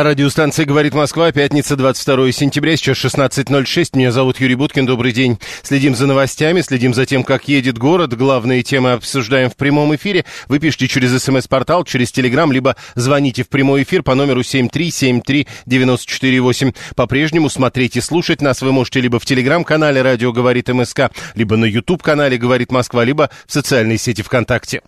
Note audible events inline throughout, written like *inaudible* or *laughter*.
Радиостанция «Говорит Москва», пятница, 22 сентября, сейчас 16.06. Меня зовут Юрий Буткин, добрый день. Следим за новостями, следим за тем, как едет город. Главные темы обсуждаем в прямом эфире. Вы пишите через смс-портал, через телеграм, либо звоните в прямой эфир по номеру 7373948. По-прежнему смотреть и слушать нас вы можете либо в телеграм-канале «Радио говорит МСК», либо на YouTube-канале «Говорит Москва», либо в социальной сети ВКонтакте.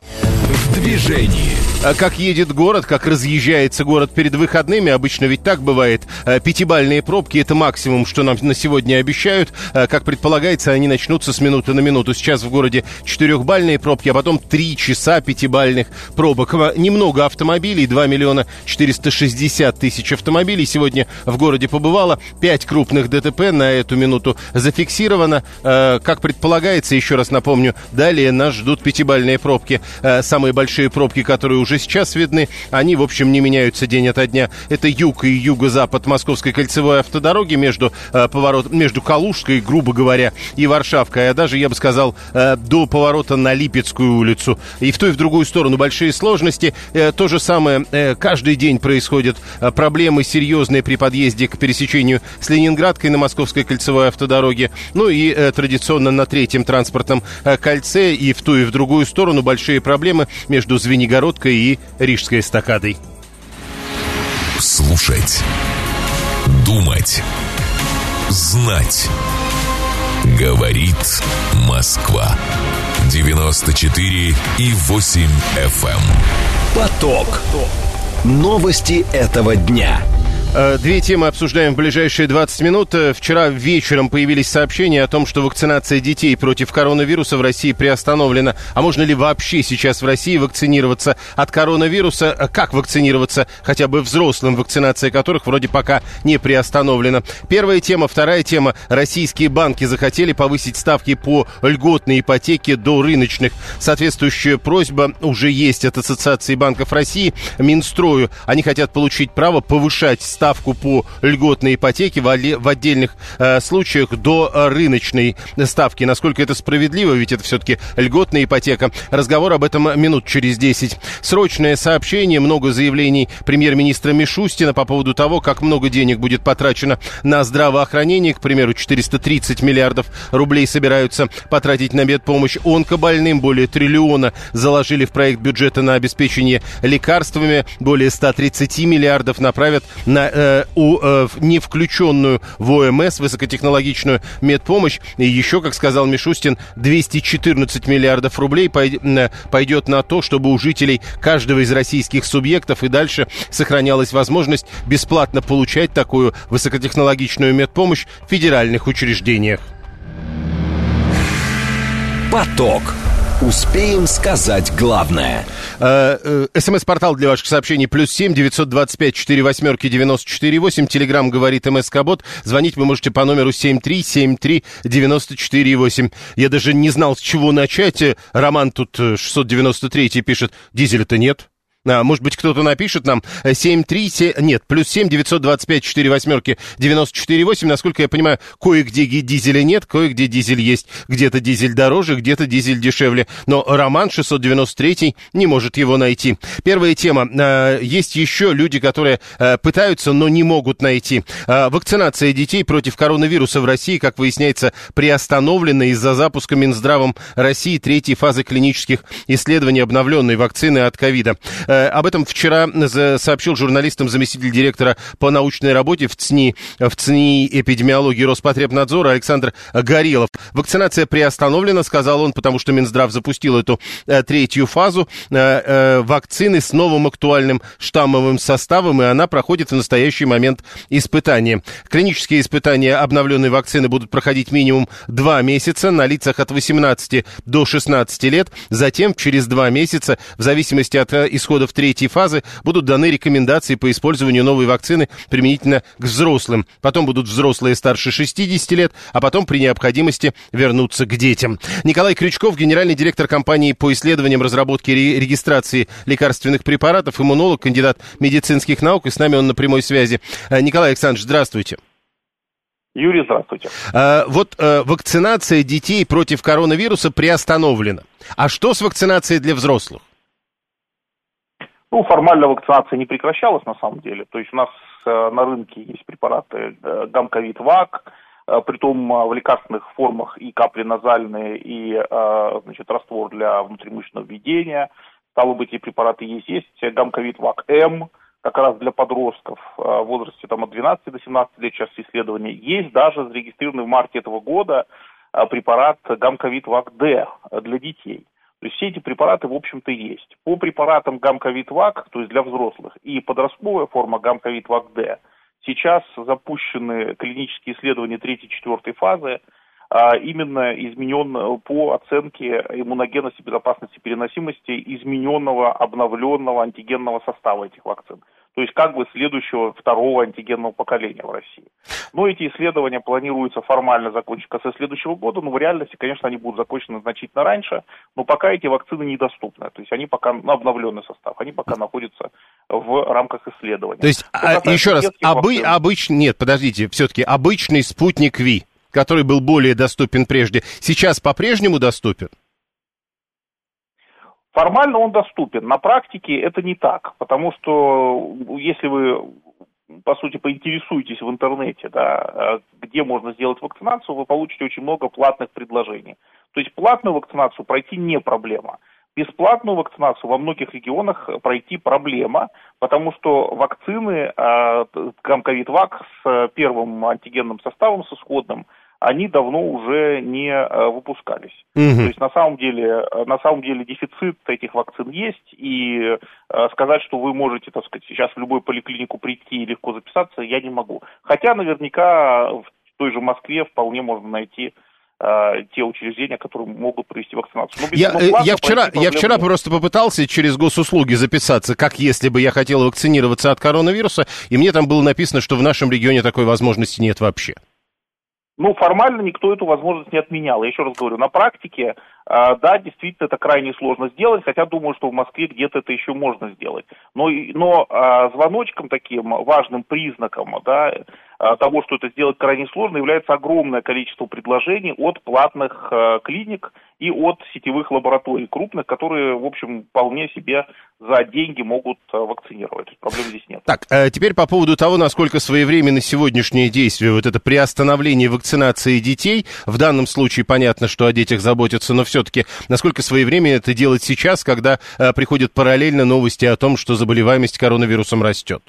В движении. А как едет город, как разъезжается город перед выходными, обычно ведь так бывает. Э, пятибальные пробки – это максимум, что нам на сегодня обещают. Э, как предполагается, они начнутся с минуты на минуту. Сейчас в городе четырехбальные пробки, а потом три часа пятибальных пробок. Немного автомобилей, 2 миллиона 460 тысяч автомобилей. Сегодня в городе побывало 5 крупных ДТП на эту минуту зафиксировано. Э, как предполагается, еще раз напомню, далее нас ждут пятибальные пробки. Самые большие пробки, которые уже сейчас видны, они, в общем, не меняются день ото дня. Это юг и юго-запад Московской кольцевой автодороги между, э, поворот, между Калужской, грубо говоря, и Варшавкой, а даже, я бы сказал, э, до поворота на Липецкую улицу. И в ту и в другую сторону большие сложности. Э, то же самое э, каждый день происходят э, проблемы серьезные при подъезде к пересечению с Ленинградкой на Московской кольцевой автодороге. Ну и э, традиционно на третьем транспортном э, кольце и в ту и в другую сторону большие проблемы между Звенигородкой и Рижской эстакадой. Слушать. Думать. Знать. Говорит Москва. 94 и 8 FM. Эм. Поток. Новости этого дня. Э, две темы обсуждаем в ближайшие 20 минут. Э, вчера вечером появились сообщения о том, что вакцинация детей против коронавируса в России приостановлена. А можно ли вообще сейчас в России вакцинироваться от коронавируса? Э, как вакцинироваться хотя бы взрослым, вакцинация которых вроде пока не приостановлена? Первая тема. Вторая тема. Российские банки захотели повысить ставки по льготной ипотеке до рыночных. Соответствующая просьба уже есть от Ассоциации банков России, Минстрою. Они хотят получить право повышать ставку по льготной ипотеке в, отдельных э, случаях до рыночной ставки. Насколько это справедливо, ведь это все-таки льготная ипотека. Разговор об этом минут через 10. Срочное сообщение, много заявлений премьер-министра Мишустина по поводу того, как много денег будет потрачено на здравоохранение. К примеру, 430 миллиардов рублей собираются потратить на медпомощь онкобольным. Более триллиона заложили в проект бюджета на обеспечение лекарствами. Более 130 миллиардов направят на э, у, э, не включенную в ОМС высокотехнологичную медпомощь. И еще, как сказал Мишустин, 214 миллиардов рублей пойдет на то, чтобы у жителей каждого из российских субъектов и дальше сохранялась возможность бесплатно получать такую высокотехнологичную медпомощь в федеральных учреждениях. Поток. Успеем сказать главное. Э, э, СМС-портал для ваших сообщений плюс семь девятьсот двадцать пять четыре восьмерки девяносто четыре восемь. Телеграмм говорит МСК Бот. Звонить вы можете по номеру семь три семь три девяносто четыре восемь. Я даже не знал, с чего начать. Роман тут 693 э, пишет. Дизеля-то нет. А, может быть, кто-то напишет нам 737, э, нет, плюс 7 925 4 восьмерки 94 8. Насколько я понимаю, кое-где дизеля нет, кое-где дизель есть. Где-то дизель дороже, где-то дизель дешевле. Но Роман 693 не может его найти. Первая тема. А, есть еще люди, которые а, пытаются, но не могут найти. Вакцинация детей против коронавируса в России, как выясняется, приостановлена из-за запуска Минздравом России третьей фазы клинических исследований обновленной вакцины от ковида. Э, об этом вчера сообщил журналистам заместитель директора по научной работе в ЦНИ, в ЦНИ эпидемиологии Роспотребнадзора Александр Горелов. Вакцинация приостановлена, сказал он, потому что Минздрав запустил эту э, третью фазу э, вакцины с новым актуальным штаммовым составом, и она проходит в настоящий момент испытания. Клинические испытания обновленной вакцины будут проходить минимум два месяца на лицах от 18 до 16 лет, затем через два месяца, в зависимости от исхода перехода в третьи фазы будут даны рекомендации по использованию новой вакцины применительно к взрослым. Потом будут взрослые старше 60 лет, а потом при необходимости вернуться к детям. Николай Крючков, генеральный директор компании по исследованиям разработки и регистрации лекарственных препаратов, иммунолог, кандидат медицинских наук, и с нами он на прямой связи. Э, Николай Александрович, здравствуйте. Юрий, здравствуйте. А, вот а, вакцинация детей против коронавируса приостановлена. А что с вакцинацией для взрослых? Ну, формально вакцинация не прекращалась на самом деле. То есть у нас э, на рынке есть препараты э, гамковид ВАК, э, притом э, в лекарственных формах и капли назальные, и э, значит, раствор для внутримышечного введения. Стало быть, эти препараты есть. Есть гамковид ВАК М, как раз для подростков э, в возрасте там, от 12 до 17 лет сейчас исследования. Есть даже зарегистрированный в марте этого года э, препарат гамковид ВАК-Д для детей. То есть все эти препараты, в общем-то, есть. По препаратам гамковид ВАК, то есть для взрослых, и подростковая форма гамковид ВАК-Д, сейчас запущены клинические исследования 3-4 фазы, именно изменен по оценке иммуногенности, безопасности, переносимости измененного, обновленного антигенного состава этих вакцин. То есть как бы следующего второго антигенного поколения в России. Но эти исследования планируется формально закончить в конце следующего года, но в реальности, конечно, они будут закончены значительно раньше, но пока эти вакцины недоступны. То есть они пока, ну, обновленный состав, они пока находятся в рамках исследований. То есть, а, еще раз, обы, обычный, нет, подождите, все-таки обычный спутник Ви который был более доступен прежде, сейчас по-прежнему доступен? Формально он доступен. На практике это не так, потому что если вы по сути, поинтересуетесь в интернете, да, где можно сделать вакцинацию, вы получите очень много платных предложений. То есть платную вакцинацию пройти не проблема. Бесплатную вакцинацию во многих регионах пройти проблема, потому что вакцины, э, ковид-вак с первым антигенным составом, с исходным, они давно уже не э, выпускались. Угу. То есть на самом деле, э, на самом деле дефицит этих вакцин есть, и э, сказать, что вы можете, так сказать, сейчас в любую поликлинику прийти и легко записаться, я не могу. Хотя наверняка в той же Москве вполне можно найти те учреждения, которые могут провести вакцинацию. Но я, я, вчера, я вчера просто попытался через госуслуги записаться, как если бы я хотел вакцинироваться от коронавируса, и мне там было написано, что в нашем регионе такой возможности нет вообще. Ну, формально никто эту возможность не отменял. Я еще раз говорю, на практике, да, действительно, это крайне сложно сделать, хотя думаю, что в Москве где-то это еще можно сделать. Но, но э, звоночком таким важным признаком, да, э, того, что это сделать крайне сложно, является огромное количество предложений от платных клиник и от сетевых лабораторий крупных, которые, в общем, вполне себе за деньги могут вакцинировать. Проблем здесь нет. Так, э, теперь по поводу того, насколько своевременно сегодняшнее действие, вот это приостановление вакцинации детей, в данном случае понятно, что о детях заботятся, но все-таки насколько своевременно это делать сейчас, когда э, приходят параллельно новости о том, что заболеваемость коронавирусом растет?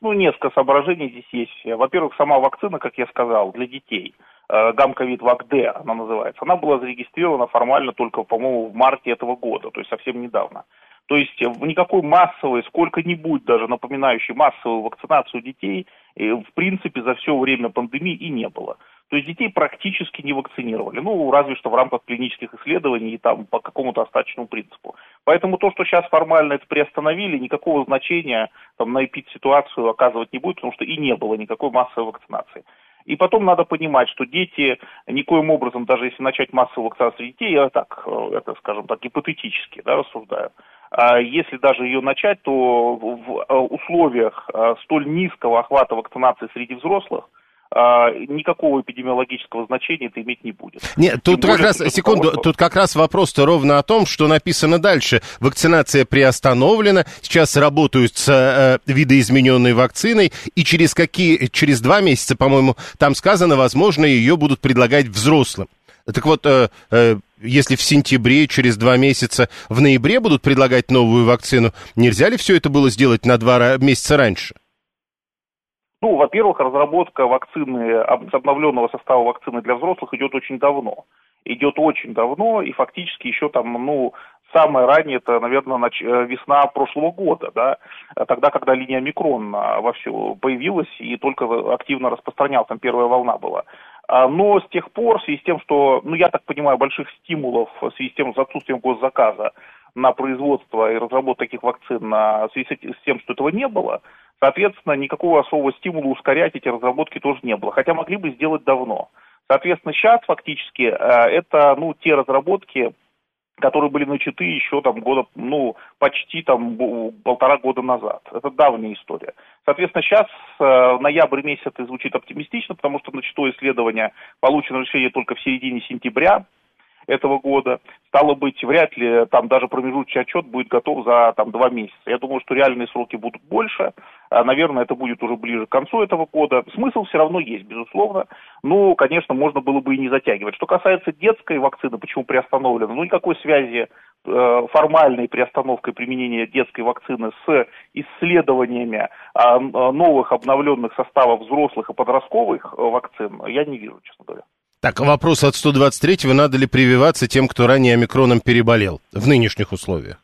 Ну, несколько соображений здесь есть. Во-первых, сама вакцина, как я сказал, для детей – Э, гамковид ВАК-Д, она называется, она была зарегистрирована формально только, по-моему, в марте этого года, то есть совсем недавно. То есть в никакой массовой, сколько-нибудь даже напоминающей массовую вакцинацию детей, э, в принципе, за все время пандемии и не было. То есть детей практически не вакцинировали, ну, разве что в рамках клинических исследований и там по какому-то остаточному принципу. Поэтому то, что сейчас формально это приостановили, никакого значения там, на эпид-ситуацию оказывать не будет, потому что и не было никакой массовой вакцинации. И потом надо понимать, что дети никоим образом, даже если начать массовую вакцинацию детей, я так, э, это, скажем так, гипотетически да, рассуждаю, а если даже ее начать, то в э, условиях э, столь низкого охвата вакцинации среди взрослых никакого эпидемиологического значения это иметь не будет. Нет, тут Тем как раз, секунду, тут как раз вопрос-то ровно о том, что написано дальше. Вакцинация приостановлена, сейчас работают с э, видоизмененной вакциной, и через какие, через два месяца, по-моему, там сказано, возможно, ее будут предлагать взрослым. Так вот, э, э, если в сентябре, через два месяца, в ноябре будут предлагать новую вакцину, нельзя ли все это было сделать на два месяца раньше? Ну, во-первых, разработка вакцины, обновленного состава вакцины для взрослых идет очень давно. Идет очень давно, и фактически еще там, ну, самое раннее, это, наверное, нач... Э, весна прошлого года, да, тогда, когда линия микрон а, вовсю появилась и только активно распространялась, там первая волна была. А, но с тех пор, в связи с тем, что, ну, я так понимаю, больших стимулов в связи с тем, с отсутствием госзаказа на производство и разработку таких вакцин в связи с тем, что этого не было, соответственно, никакого особого стимула ускорять эти разработки тоже не было, хотя могли бы сделать давно. Соответственно, сейчас фактически э, это ну, те разработки, которые были начаты еще там года, ну, почти там полтора года назад. Это давняя история. Соответственно, сейчас э, ноябрь месяц это звучит оптимистично, потому что начато исследование, получено решение только в середине сентября этого года. Стало быть, вряд ли там даже промежуточный отчет будет готов за там два месяца. Я думаю, что реальные сроки будут больше. А, наверное, это будет уже ближе к концу этого года. Смысл все равно есть, безусловно. Ну, конечно, можно было бы и не затягивать. Что касается детской вакцины, почему приостановлена? Ну, никакой связи э, формальной приостановкой применения детской вакцины с исследованиями э, новых обновленных составов взрослых и подростковых э, вакцин я не вижу, честно говоря. Так, вопрос от 123-го. Надо ли прививаться тем, кто ранее омикроном переболел в нынешних условиях?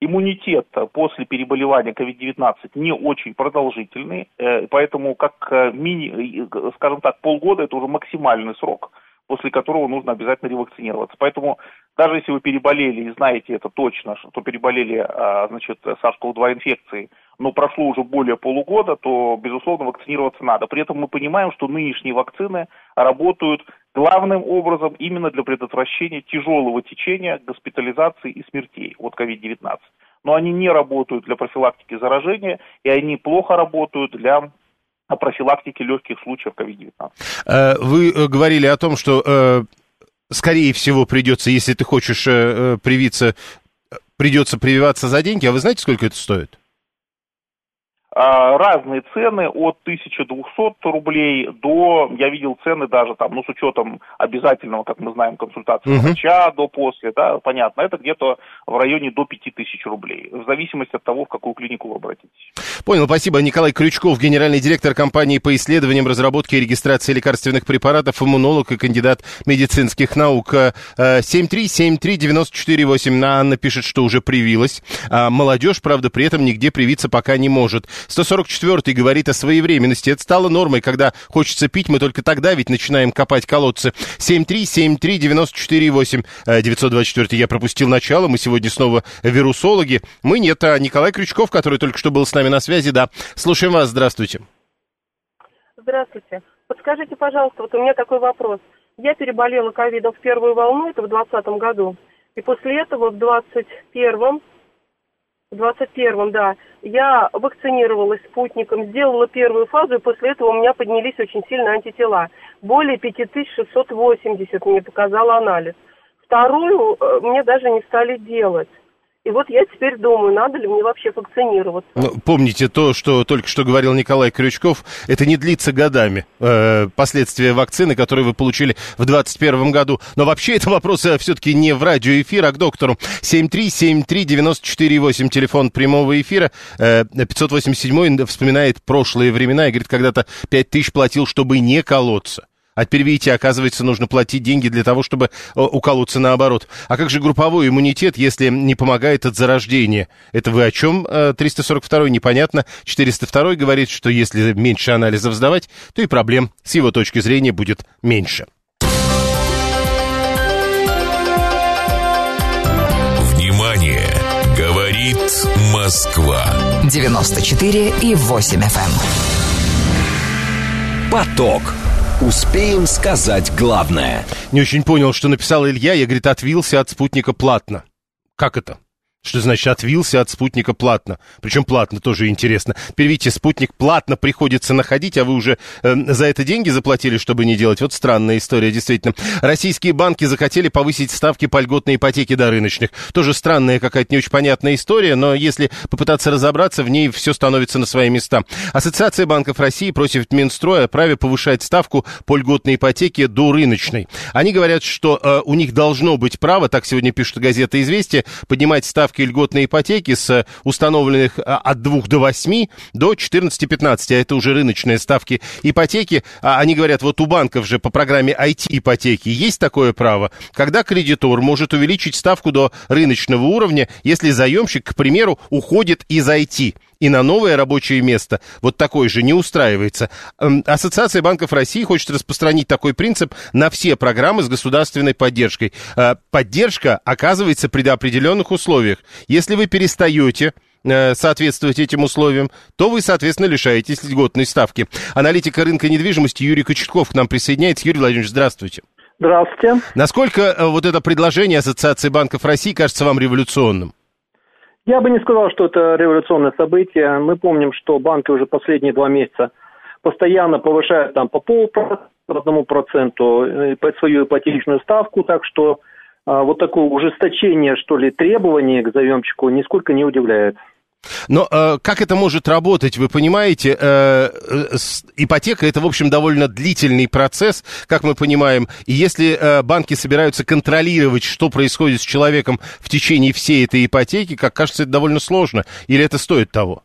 Иммунитет после переболевания COVID-19 не очень продолжительный, э, поэтому как э, мини, э, скажем так, полгода это уже максимальный срок, после которого нужно обязательно ревакцинироваться. Поэтому даже если вы переболели и знаете это точно, что переболели, а, значит, SARS-CoV-2 инфекцией, но прошло уже более полугода, то, безусловно, вакцинироваться надо. При этом мы понимаем, что нынешние вакцины работают главным образом именно для предотвращения тяжелого течения, госпитализации и смертей от COVID-19. Но они не работают для профилактики заражения, и они плохо работают для профилактики легких случаев COVID-19. Э, вы э, говорили о том, что э, скорее всего, придется, если ты хочешь привиться, придется прививаться за деньги. А вы знаете, сколько это стоит? А, разные цены от 1200 рублей до, я видел цены даже там, ну, с учетом обязательного, как мы знаем, консультации uh-huh. врача до после, да, понятно, это где-то в районе до 5000 рублей, в зависимости от того, в какую клинику вы обратитесь. Понял, спасибо. Николай Крючков, генеральный директор компании по исследованиям, разработке и регистрации лекарственных препаратов, иммунолог и кандидат медицинских наук. 7373948. Э, Анна пишет, что уже привилась. А молодежь, правда, при этом нигде привиться пока не может. 144 говорит о своевременности. Это стало нормой, когда хочется пить, мы только тогда ведь начинаем копать колодцы. 7373948. 924 я пропустил начало, мы сегодня снова вирусологи. Мы нет, а Николай Крючков, который только что был с нами на связи, да. Слушаем вас, здравствуйте. Здравствуйте. Подскажите, пожалуйста, вот у меня такой вопрос. Я переболела ковидом в первую волну, это в 2020 году. И после этого в 2021 в 21-м, да. Я вакцинировалась спутником, сделала первую фазу, и после этого у меня поднялись очень сильно антитела. Более 5680 мне показал анализ. Вторую э, мне даже не стали делать. И вот я теперь думаю, надо ли мне вообще вакцинироваться. Ну, помните то, что только что говорил Николай Крючков, это не длится годами, э, последствия вакцины, которые вы получили в 2021 году. Но вообще это вопрос э, все-таки не в радиоэфир, а к доктору. 7373948, телефон прямого эфира. Э, 587 вспоминает прошлые времена и говорит, когда-то 5000 платил, чтобы не колоться. А теперь, видите, оказывается, нужно платить деньги для того, чтобы э, уколоться наоборот. А как же групповой иммунитет, если не помогает от зарождения? Это вы о чем? 342 э, непонятно. 402 говорит, что если меньше анализов сдавать, то и проблем с его точки зрения будет меньше. Внимание! Говорит Москва. 94 и 8 FM. Эм. Поток. Успеем сказать главное. Не очень понял, что написал Илья. Я, говорит, отвился от спутника платно. Как это? Что значит отвился от спутника платно? Причем платно тоже интересно. Теперь спутник платно приходится находить, а вы уже э, за это деньги заплатили, чтобы не делать. Вот странная история, действительно. Российские банки захотели повысить ставки по льготной ипотеке до рыночных. Тоже странная какая-то не очень понятная история, но если попытаться разобраться, в ней все становится на свои места. Ассоциация банков России просит Минстроя праве повышать ставку по льготной ипотеке до рыночной. Они говорят, что э, у них должно быть право, так сегодня пишет газета «Известия», поднимать ставки ставки льготной ипотеки с установленных а, от 2 до 8 до 14-15, а это уже рыночные ставки ипотеки. А они говорят, вот у банков же по программе IT-ипотеки есть такое право, когда кредитор может увеличить ставку до рыночного уровня, если заемщик, к примеру, уходит из IT и на новое рабочее место вот такое же не устраивается. Ассоциация банков России хочет распространить такой принцип на все программы с государственной поддержкой. Э, поддержка оказывается при определенных условиях. Если вы перестаете э, соответствовать этим условиям, то вы, соответственно, лишаетесь льготной ставки. Аналитика рынка недвижимости Юрий Кочетков к нам присоединяется. Юрий Владимирович, здравствуйте. Здравствуйте. Насколько э, вот это предложение Ассоциации банков России кажется вам революционным? Я бы не сказал, что это революционное событие. Мы помним, что банки уже последние два месяца постоянно повышают там по полпроцента, одному проценту э, свою ипотечную ставку, так что а, вот такое ужесточение, что ли, требований к заемщику нисколько не удивляет. Но э, как это может работать, вы понимаете? Э, с, ипотека это, в общем, довольно длительный процесс, как мы понимаем. И если э, банки собираются контролировать, что происходит с человеком в течение всей этой ипотеки, как кажется, это довольно сложно. Или это стоит того?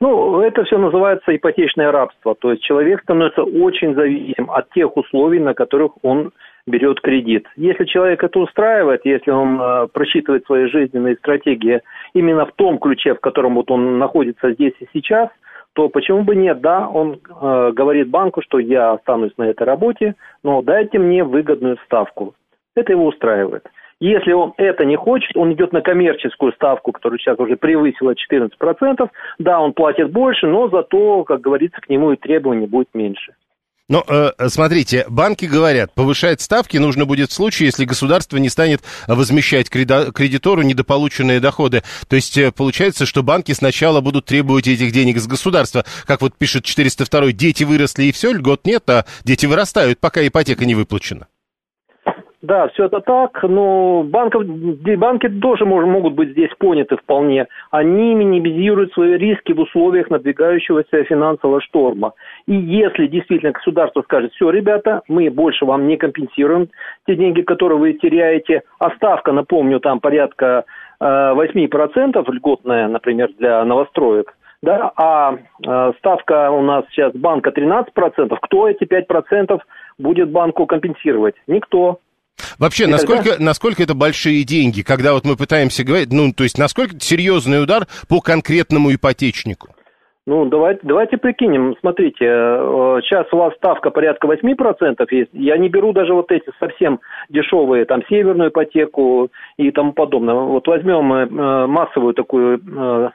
Ну, это все называется ипотечное рабство. То есть человек становится очень зависим от тех условий, на которых он берет кредит. Если человек это устраивает, если он э, просчитывает свои жизненные стратегии именно в том ключе, в котором вот он находится здесь и сейчас, то почему бы нет? Да, он э, говорит банку, что я останусь на этой работе, но дайте мне выгодную ставку. Это его устраивает. Если он это не хочет, он идет на коммерческую ставку, которая сейчас уже превысила 14%. Да, он платит больше, но зато, как говорится, к нему и требований будет меньше. Но э, смотрите, банки говорят, повышать ставки нужно будет в случае, если государство не станет возмещать кредитору недополученные доходы. То есть э, получается, что банки сначала будут требовать этих денег с государства. Как вот пишет 402 дети выросли и все, льгот нет, а дети вырастают, пока ипотека не выплачена. Да, все это так, но банков, банки тоже мож, могут быть здесь поняты вполне. Они минимизируют свои риски в условиях надвигающегося финансового шторма. И если действительно государство скажет, все, ребята, мы больше вам не компенсируем те деньги, которые вы теряете, а ставка, напомню, там порядка э, 8% льготная, например, для новостроек, да, а э, ставка у нас сейчас банка 13%, кто эти 5% будет банку компенсировать? Никто. Вообще, и насколько, тогда... насколько это большие деньги, когда вот мы пытаемся говорить, ну, то есть, насколько серьезный удар по конкретному ипотечнику? Ну, давайте, давайте прикинем. Смотрите, э, сейчас у вас ставка порядка 8% есть. Я не беру даже вот эти совсем дешевые, там, северную ипотеку и тому подобное. Вот возьмем э, массовую такую э,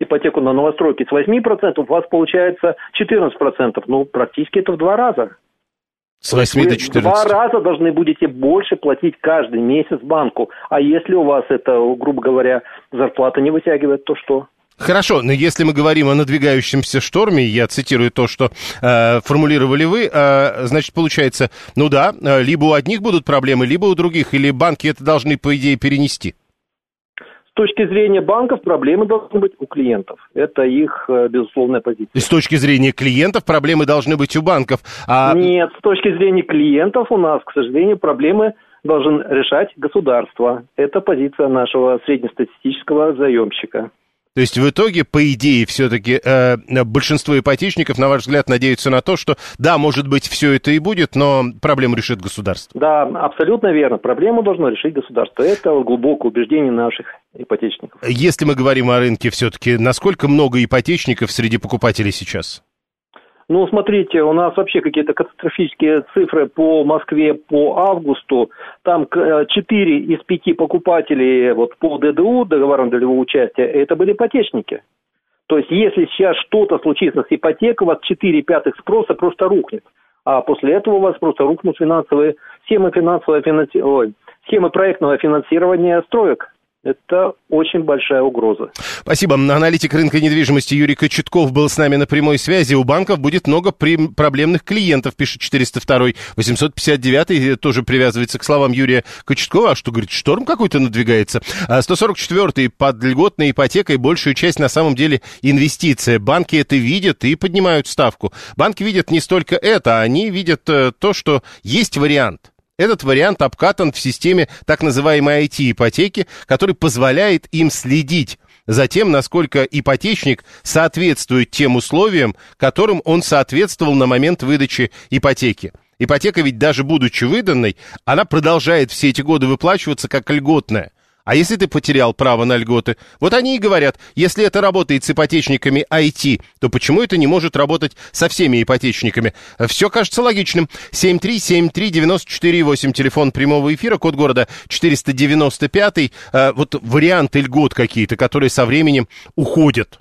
ипотеку на новостройки с 8%, у вас получается 14%. Ну, практически это в два раза. С 8 до 14. Два раза должны будете больше платить каждый месяц банку. А если у вас это, грубо говоря, зарплата не вытягивает, то что? Хорошо, но если мы говорим о надвигающемся шторме, я цитирую то, что э, формулировали вы, э, значит, получается, ну да, э, либо у одних будут проблемы, либо у других, или банки это должны, по идее, перенести точки зрения банков проблемы должны быть у клиентов. Это их э, безусловная позиция. И с точки зрения клиентов проблемы должны быть у банков. А... Нет, с точки зрения клиентов у нас, к сожалению, проблемы должен решать государство. Это позиция нашего среднестатистического заемщика. То есть в итоге, по идее, все-таки э, большинство ипотечников, на ваш взгляд, надеются на то, что да, может быть, все это и будет, но проблему решит государство. Да, абсолютно верно. Проблему должно решить государство. Это глубокое убеждение наших ипотечников. Если мы говорим о рынке, все-таки насколько много ипотечников среди покупателей сейчас? Ну, смотрите, у нас вообще какие-то катастрофические цифры по Москве по августу. Там 4 э, из 5 покупателей вот по ДДУ, договорам долевого участия, это были ипотечники. То есть, если сейчас что-то случится с ипотекой, у вас 4 пятых спроса просто рухнет. А после этого у вас просто рухнут финансовые схемы финансового финанси... Ой, схемы проектного финансирования строек. Это очень большая угроза. Спасибо. Аналитик рынка недвижимости Юрий Кочетков был с нами на прямой связи. У банков будет много проблемных клиентов, пишет 402 859 тоже привязывается к словам Юрия Кочеткова. А что, говорит, шторм какой-то надвигается? 144 а под льготной ипотекой большую часть на самом деле инвестиция. Банки это видят и поднимают ставку. Банки видят не столько это, они видят э, то, что есть вариант – этот вариант обкатан в системе так называемой IT-ипотеки, который позволяет им следить за тем, насколько ипотечник соответствует тем условиям, которым он соответствовал на момент выдачи ипотеки. Ипотека ведь даже будучи выданной, она продолжает все эти годы выплачиваться как льготная. А если ты потерял право на льготы? Вот они и говорят, если это работает с ипотечниками IT, то почему это не может работать со всеми ипотечниками? Все кажется логичным. 7373948, телефон прямого эфира, код города 495. Э, вот варианты льгот какие-то, которые со временем уходят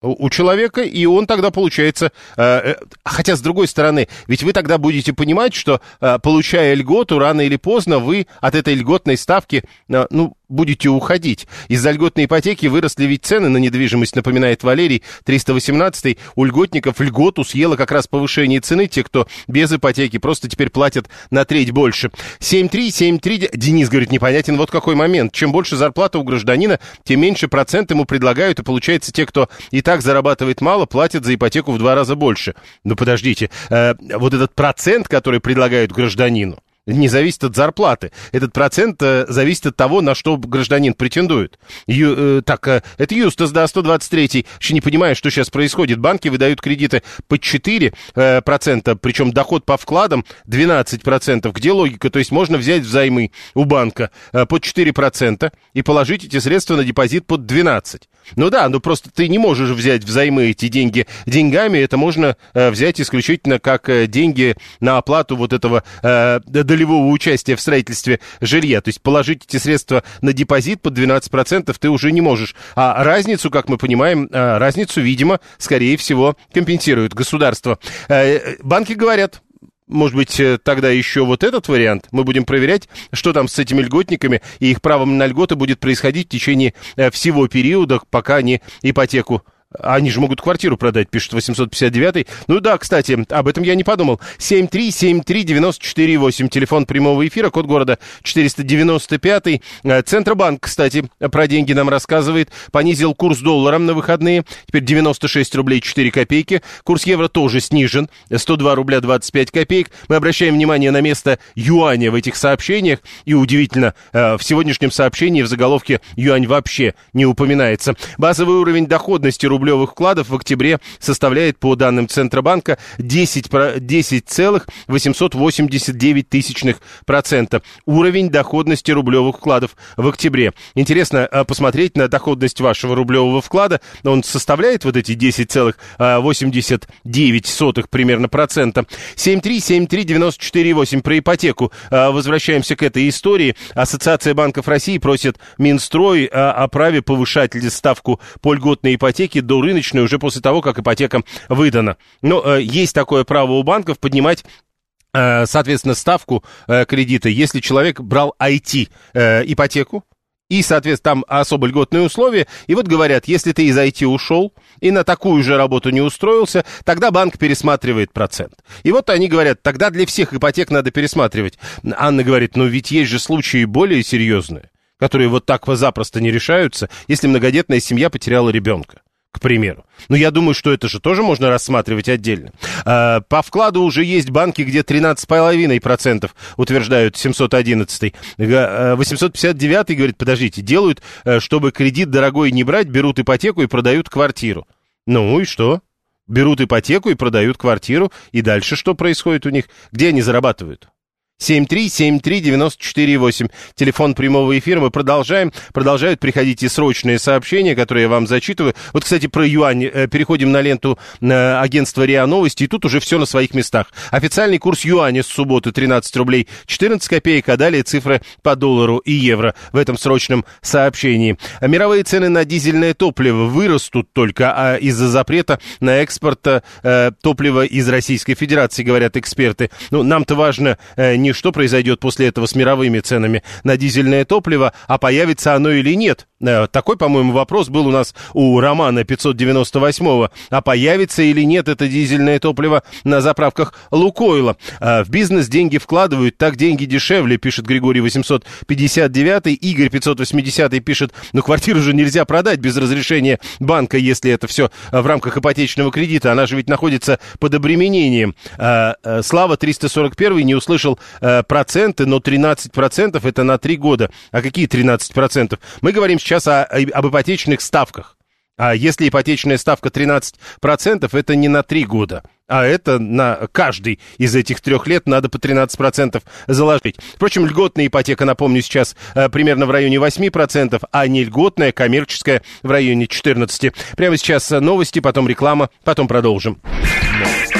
у человека, и он тогда получается... Э, э, хотя, с другой стороны, ведь вы тогда будете понимать, что, получая льготу, рано или поздно вы от этой льготной ставки, ну, будете уходить. Из-за льготной ипотеки выросли ведь цены на недвижимость, напоминает Валерий, 318 у льготников льготу съело как раз повышение цены. Те, кто без ипотеки, просто теперь платят на треть больше. 7-3, Денис говорит, непонятен вот какой момент. Чем больше зарплата у гражданина, тем меньше процент ему предлагают, и получается те, кто и так зарабатывает мало, платят за ипотеку в два раза больше. Ну подождите, э, вот этот процент, который предлагают гражданину, не зависит от зарплаты. Этот процент э, зависит от того, на что гражданин претендует. Ю, э, так, э, это Юстас, да, 123 Еще не понимаю, что сейчас происходит. Банки выдают кредиты по 4%, э, процента, причем доход по вкладам 12%. Где логика? То есть можно взять взаймы у банка э, под 4% и положить эти средства на депозит под 12%. Ну да, ну просто ты не можешь взять взаймы эти деньги деньгами. Это можно э, взять исключительно как э, деньги на оплату вот этого э, долевого участия в строительстве жилья. То есть положить эти средства на депозит под 12% ты уже не можешь. А разницу, как мы понимаем, э, разницу, видимо, скорее всего, компенсирует государство. Э, банки говорят, может быть, э, тогда еще вот этот вариант. Мы будем проверять, что там с этими льготниками, и их правом на льготы будет происходить в течение всего периода, пока они ипотеку они же могут квартиру продать, пишет 859. Ну да, кстати, об этом я не подумал. 7373948, телефон прямого эфира, код города 495. Э, Центробанк, кстати, про деньги нам рассказывает. Понизил курс доллара на выходные. Теперь 96 рублей 4 копейки. Курс евро тоже снижен. 102 рубля 25 копеек. Мы обращаем внимание на место юаня в этих сообщениях. И удивительно, э, в сегодняшнем сообщении в заголовке юань вообще не упоминается. Базовый уровень доходности рубля рублевых вкладов в октябре составляет, по данным Центробанка, 10, 10,889 тысячных процента. Уровень доходности рублевых вкладов в октябре. Интересно а, посмотреть на доходность вашего рублевого вклада. Он составляет вот эти 10,89 примерно процента. 7373948 про ипотеку. А, возвращаемся к этой истории. Ассоциация банков России просит Минстрой а, о праве повышать ставку по льготной ипотеке до рыночную уже после того, как ипотека выдана. Но э, есть такое право у банков поднимать э, соответственно, ставку э, кредита, если человек брал IT ипотеку, и, соответственно, там особо льготные условия. И вот говорят, если ты из IT ушел и на такую же работу не устроился, тогда банк пересматривает процент. И вот они говорят, тогда для всех ипотек надо пересматривать. Анна говорит, ну ведь есть же случаи более серьезные, которые вот так запросто не решаются, если многодетная семья потеряла ребенка к примеру. Но я думаю, что это же тоже можно рассматривать отдельно. А, по вкладу уже есть банки, где 13,5% утверждают 711. 859 э, говорит, подождите, делают, э, чтобы кредит дорогой не брать, берут ипотеку и продают квартиру. Ну и что? Берут ипотеку и продают квартиру, и дальше что происходит у них? Где они зарабатывают? 7373948. Телефон прямого эфира. Мы продолжаем. Продолжают приходить и срочные сообщения, которые я вам зачитываю. Вот, кстати, про юань. Э, переходим на ленту на агентства РИА Новости. И тут уже все на своих местах. Официальный курс юаня с субботы 13 рублей 14 копеек, а далее цифры по доллару и евро в этом срочном сообщении. Мировые цены на дизельное топливо вырастут только а из-за запрета на экспорт э, топлива из Российской Федерации, говорят эксперты. Ну, нам-то важно э, не что произойдет после этого с мировыми ценами на дизельное топливо, а появится оно или нет. Э, такой, по-моему, вопрос был у нас у Романа 598-го. А появится или нет это дизельное топливо на заправках Лукойла? Э, в бизнес деньги вкладывают, так деньги дешевле, пишет Григорий 859 Игорь 580 пишет, ну квартиру же нельзя продать без разрешения банка, если это все в рамках ипотечного кредита. Она же ведь находится под обременением. Э, Слава 341 не услышал проценты, но 13% это на 3 года. А какие 13%? Мы говорим сейчас сейчас о, об ипотечных ставках. А если ипотечная ставка 13%, это не на 3 года, а это на каждый из этих трех лет надо по 13% заложить. Впрочем, льготная ипотека, напомню, сейчас э, примерно в районе 8%, а не льготная, коммерческая в районе 14%. Прямо сейчас новости, потом реклама, потом продолжим.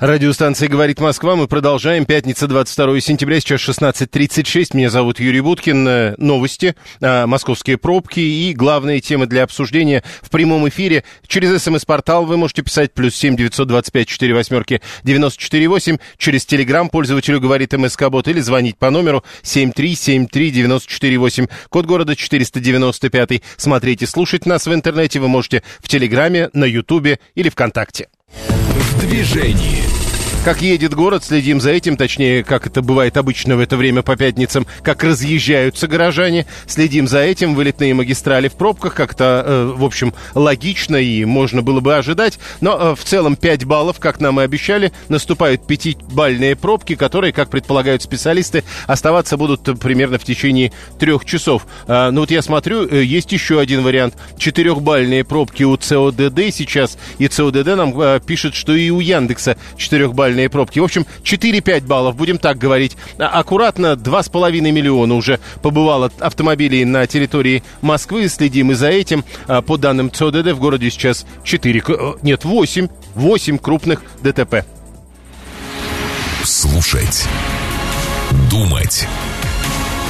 Радиостанция «Говорит Москва». Мы продолжаем. Пятница, 22 сентября, сейчас 16.36. Меня зовут Юрий Буткин. Э, новости, а, московские пробки и главные темы для обсуждения в прямом эфире. Через СМС-портал вы можете писать плюс семь девятьсот двадцать пять четыре восьмерки девяносто четыре восемь. Через Телеграм пользователю «Говорит МСК-бот» или звонить по номеру семь три семь три девяносто четыре восемь. Код города 495. Смотрите, слушать нас в интернете вы можете в Телеграме, на Ютубе или ВКонтакте. Движении. Как едет город, следим за этим, точнее, как это бывает обычно в это время по пятницам, как разъезжаются горожане, следим за этим, вылетные магистрали в пробках, как-то, э, в общем, логично и можно было бы ожидать, но э, в целом 5 баллов, как нам и обещали, наступают пятибальные пробки, которые, как предполагают специалисты, оставаться будут примерно в течение трех часов. Э, ну вот я смотрю, э, есть еще один вариант, четырехбальные пробки у ЦОДД сейчас, и ЦОДД нам э, пишет, что и у Яндекса четырехбальные идеальные пробки. В общем, 4-5 баллов, будем так говорить. А, аккуратно, 2,5 миллиона уже побывало автомобилей на территории Москвы. Следим и за этим. А, по данным ЦОДД, в городе сейчас 4, э, нет, 8, 8 крупных ДТП. Слушать. Думать.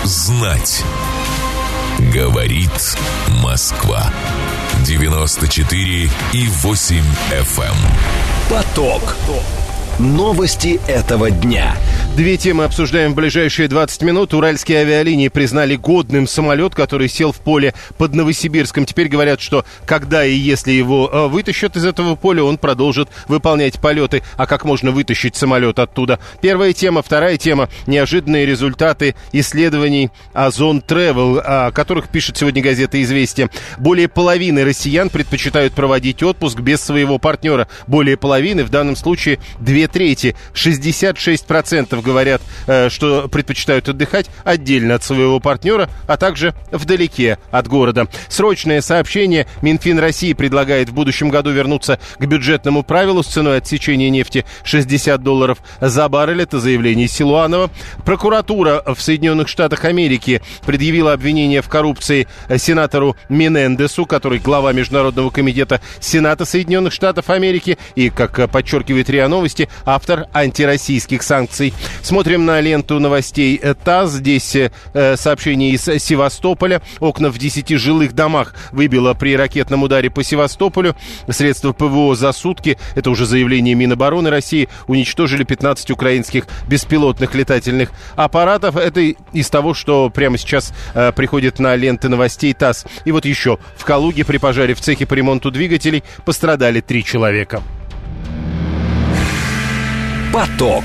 Знать. Говорит Москва. 94 и 8 FM. Эм. Поток. Новости этого дня. Две темы обсуждаем в ближайшие 20 минут. Уральские авиалинии признали годным самолет, который сел в поле под Новосибирском. Теперь говорят, что когда и если его э, вытащат из этого поля, он продолжит выполнять полеты. А как можно вытащить самолет оттуда? Первая тема. Вторая тема. Неожиданные результаты исследований Озон Travel, о которых пишет сегодня газета «Известия». Более половины россиян предпочитают проводить отпуск без своего партнера. Более половины, в данном случае две трети, 66% говорят, э, что предпочитают отдыхать отдельно от своего партнера, а также вдалеке от города. Срочное сообщение. Минфин России предлагает в будущем году вернуться к бюджетному правилу с ценой отсечения нефти 60 долларов за баррель. Это заявление Силуанова. Прокуратура в Соединенных Штатах Америки предъявила обвинение в коррупции сенатору Менендесу, который глава Международного комитета Сената Соединенных Штатов Америки и, как подчеркивает РИА Новости, автор антироссийских санкций. Смотрим на ленту новостей ТАСС. Здесь э, сообщение из Севастополя. Окна в 10 жилых домах выбило при ракетном ударе по Севастополю. Средства ПВО за сутки, это уже заявление Минобороны России, уничтожили 15 украинских беспилотных летательных аппаратов. Это из того, что прямо сейчас э, приходит на ленты новостей ТАСС. И вот еще. В Калуге при пожаре в цехе по ремонту двигателей пострадали три человека. Поток.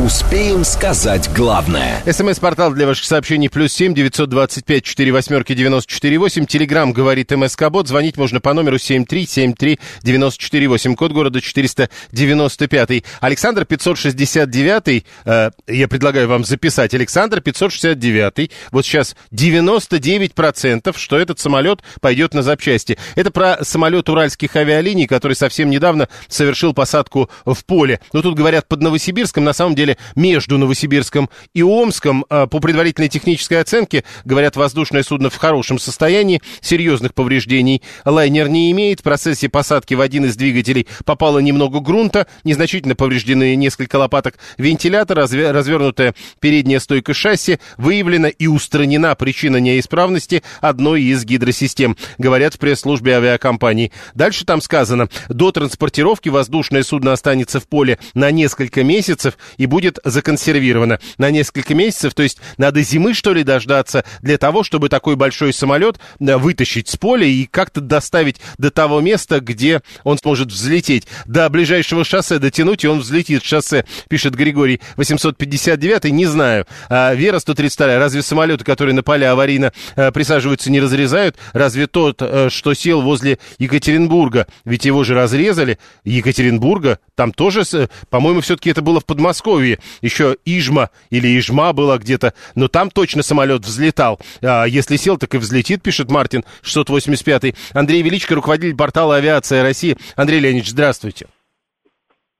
Успеем сказать главное. СМС-портал для ваших сообщений плюс семь девятьсот двадцать пять четыре восьмерки девяносто четыре восемь. Телеграмм говорит МСК Бот. Звонить можно по номеру семь три семь три девяносто четыре восемь. Код города четыреста девяносто пятый. Александр пятьсот шестьдесят девятый. Э, я предлагаю вам записать. Александр пятьсот шестьдесят девятый. Вот сейчас девяносто девять процентов, что этот самолет пойдет на запчасти. Это про самолет уральских авиалиний, который совсем недавно совершил посадку в поле. Но тут говорят под Новосибирском. На самом деле деле между Новосибирском и Омском. А, по предварительной технической оценке, говорят, воздушное судно в хорошем состоянии, серьезных повреждений лайнер не имеет. В процессе посадки в один из двигателей попало немного грунта, незначительно повреждены несколько лопаток вентилятора, развернутая передняя стойка шасси, выявлена и устранена причина неисправности одной из гидросистем, говорят в пресс-службе авиакомпании. Дальше там сказано, до транспортировки воздушное судно останется в поле на несколько месяцев и будет законсервировано на несколько месяцев. То есть надо зимы, что ли, дождаться для того, чтобы такой большой самолет э, вытащить с поля и как-то доставить до того места, где он сможет взлететь. До ближайшего шоссе дотянуть, и он взлетит шоссе, пишет Григорий 859. Не знаю. А Вера 132. Разве самолеты, которые на поля аварийно э, присаживаются, не разрезают? Разве тот, э, что сел возле Екатеринбурга, ведь его же разрезали? Екатеринбурга, там тоже, по-моему, все-таки это было в Подмосковье. Еще Ижма или Ижма была где-то, но там точно самолет взлетал. А если сел, так и взлетит, пишет Мартин 685. Андрей Величко, руководитель портала «Авиация России». Андрей Леонидович, здравствуйте.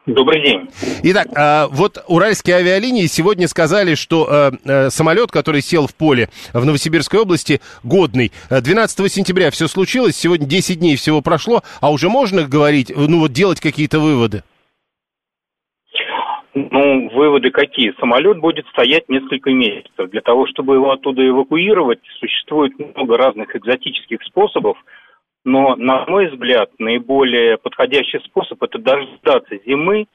Добрый день. Итак, а, вот уральские авиалинии сегодня сказали, что а, а, самолет, который сел в поле в Новосибирской области, годный. 12 сентября все случилось, сегодня 10 дней всего прошло, а уже можно говорить, ну вот делать какие-то выводы? Ну, выводы какие? Самолет будет стоять несколько месяцев. Для того, чтобы его оттуда эвакуировать, существует много разных экзотических способов. Но, на мой взгляд, наиболее подходящий способ – это дождаться зимы,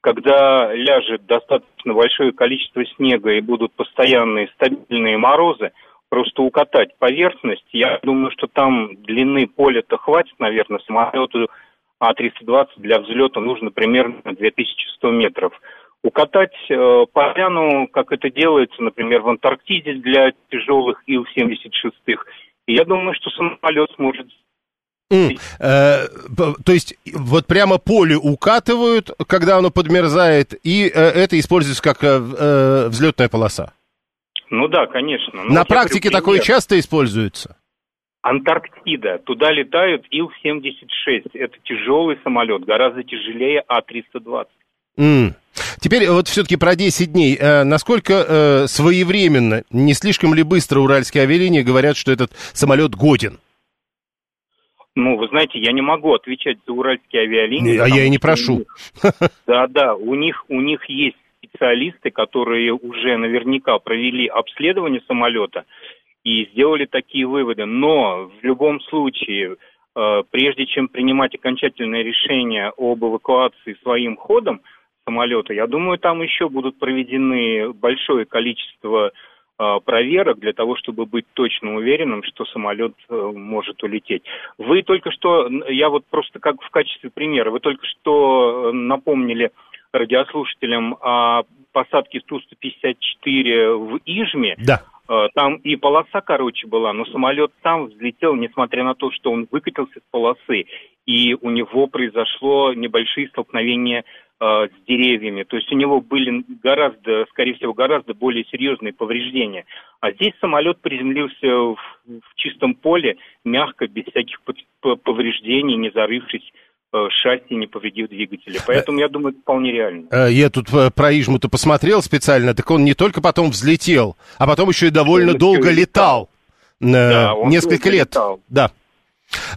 когда ляжет достаточно большое количество снега и будут постоянные стабильные морозы, просто укатать поверхность. Я думаю, что там длины поля-то хватит, наверное, самолету А-320 для взлета нужно примерно 2100 метров – укатать э, поляну, как это делается, например, в Антарктиде для тяжелых Ил-76. И я думаю, что самолет сможет Mm. Э, то есть вот прямо поле укатывают, когда оно подмерзает, и э, это используется как э, э взлетная полоса. Ну да, конечно. Ну, На практике говорю, такое часто используется? Антарктида. Туда летают Ил-76. Это тяжелый самолет, гораздо тяжелее А-320. Mm. Теперь вот все-таки про 10 дней. Э, насколько э, своевременно, не слишком ли быстро уральские авиалинии говорят, что этот самолет годен? Ну, вы знаете, я не могу отвечать за уральские авиалинии. А я и не прошу. Да, да, у них, у них есть специалисты, которые уже наверняка провели обследование самолета и сделали такие выводы. Но в любом случае, э, прежде чем принимать окончательное решение об эвакуации своим ходом, самолета. Я думаю, там еще будут проведены большое количество а, проверок для того, чтобы быть точно уверенным, что самолет э, может улететь. Вы только что, я вот просто как в качестве примера, вы только что э, напомнили радиослушателям о посадке Ту-154 в Ижме. Да. Э, там и полоса короче была, но самолет там взлетел, несмотря на то, что он выкатился с полосы, и у него произошло небольшие столкновения с деревьями. То есть у него были гораздо, скорее всего, гораздо более серьезные повреждения. А здесь самолет приземлился в, в чистом поле, мягко, без всяких повреждений, не зарывшись э, шасси, не повредив двигателя. Поэтому я думаю, это вполне реально. Э, я тут про Ижму-то посмотрел специально, так он не только потом взлетел, а потом еще и довольно он долго летал. летал. Да, Несколько лет. Летал. Да.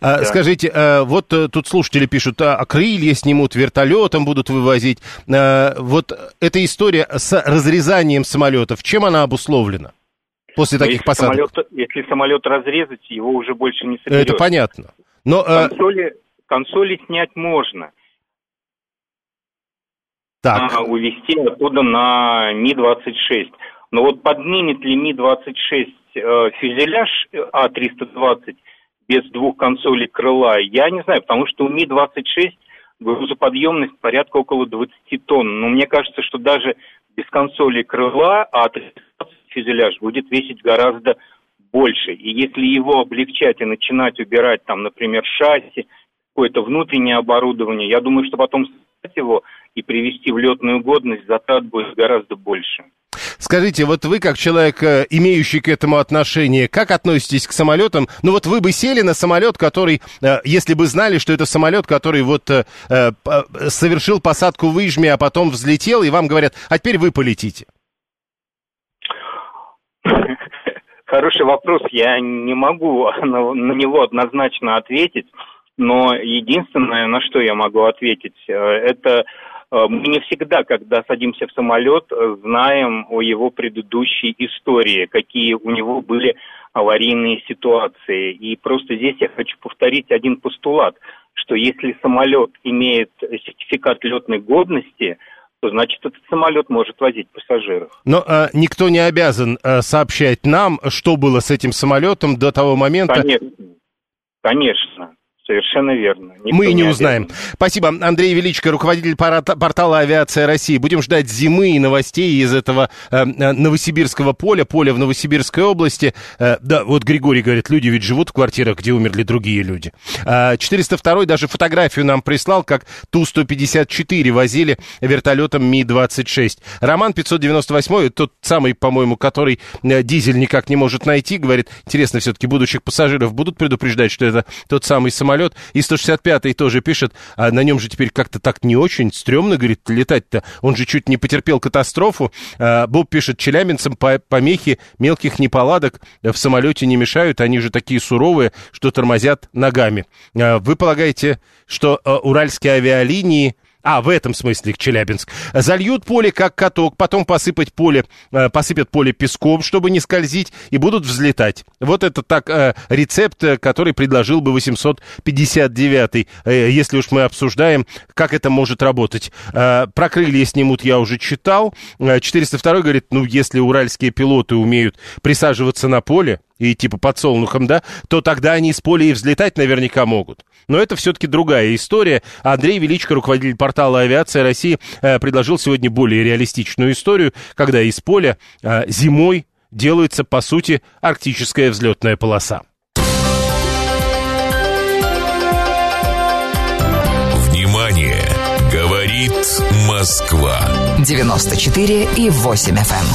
А, да. Скажите, а, вот э, тут слушатели пишут, а крылья снимут, вертолетом будут вывозить. Вот эта история с разрезанием самолетов, чем она обусловлена? После Но ну, таких посадок. Самолет, если самолет разрезать, его уже больше не соберешь. Это понятно. Но, консоли, консоли снять можно. Так. А, увезти оттуда на Ми-26. Но вот поднимет ли Ми-26 э, фюзеляж А-320 без двух консолей крыла, я не знаю, потому что у Ми-26 грузоподъемность порядка около 20 тонн. Но мне кажется, что даже без консоли крыла А-30 фюзеляж будет весить гораздо больше. И если его облегчать и начинать убирать, там, например, шасси, какое-то внутреннее оборудование, я думаю, что потом его и привести в летную годность затрат будет гораздо больше. Скажите, вот вы, как человек, э, имеющий к этому отношение, как относитесь к самолетам? Ну вот вы бы сели на самолет, который, э, если бы знали, что это самолет, который вот э, совершил посадку в Ижме, а потом взлетел, и вам говорят, а теперь вы полетите. Хороший вопрос, я не могу на, него однозначно ответить, но единственное, на что я могу ответить, это мы не всегда, когда садимся в самолет, э, знаем о его предыдущей истории, какие у него были аварийные ситуации. И просто здесь я хочу повторить один постулат, что если самолет имеет сертификат летной годности, то значит этот самолет может возить пассажиров. Но э, никто не обязан э, сообщать нам, что было с этим самолетом до того момента. Конечно. Конечно. Совершенно верно. Никто Мы не, не узнаем. Спасибо. Андрей Величко, руководитель портала «Авиация России». Будем ждать зимы и новостей из этого э, э, новосибирского поля, поля в Новосибирской области. Э, да, вот Григорий говорит, люди ведь живут в квартирах, где умерли другие люди. Э, 402 даже фотографию нам прислал, как Ту-154 возили вертолетом Ми-26. Роман 598, тот самый, по-моему, который э, дизель никак не может найти, говорит, интересно, все-таки будущих пассажиров будут предупреждать, что это тот самый самолет, самолет. И 165-й тоже пишет, а на нем же теперь как-то так не очень стрёмно, говорит, летать-то. Он же чуть не потерпел катастрофу. А, Боб пишет, челябинцам по помехи мелких неполадок в самолете не мешают. Они же такие суровые, что тормозят ногами. А, вы полагаете, что а, уральские авиалинии а, в этом смысле Челябинск. Зальют поле как каток, потом посыпать поле, э, посыпят поле песком, чтобы не скользить, и будут взлетать. Вот это так э, рецепт, э, который предложил бы 859 если уж мы обсуждаем, как это может работать. Про крылья снимут, я уже читал. 402 говорит, ну, если уральские пилоты умеют присаживаться на поле, и типа под солнухом, да, то тогда они с поля и взлетать наверняка могут. Но это все-таки другая история. Андрей Величко, руководитель портала «Авиация России», э, предложил сегодня более реалистичную историю, когда из поля э, зимой делается, по сути, арктическая взлетная полоса. Внимание! Говорит Москва. 94 и 8 FM.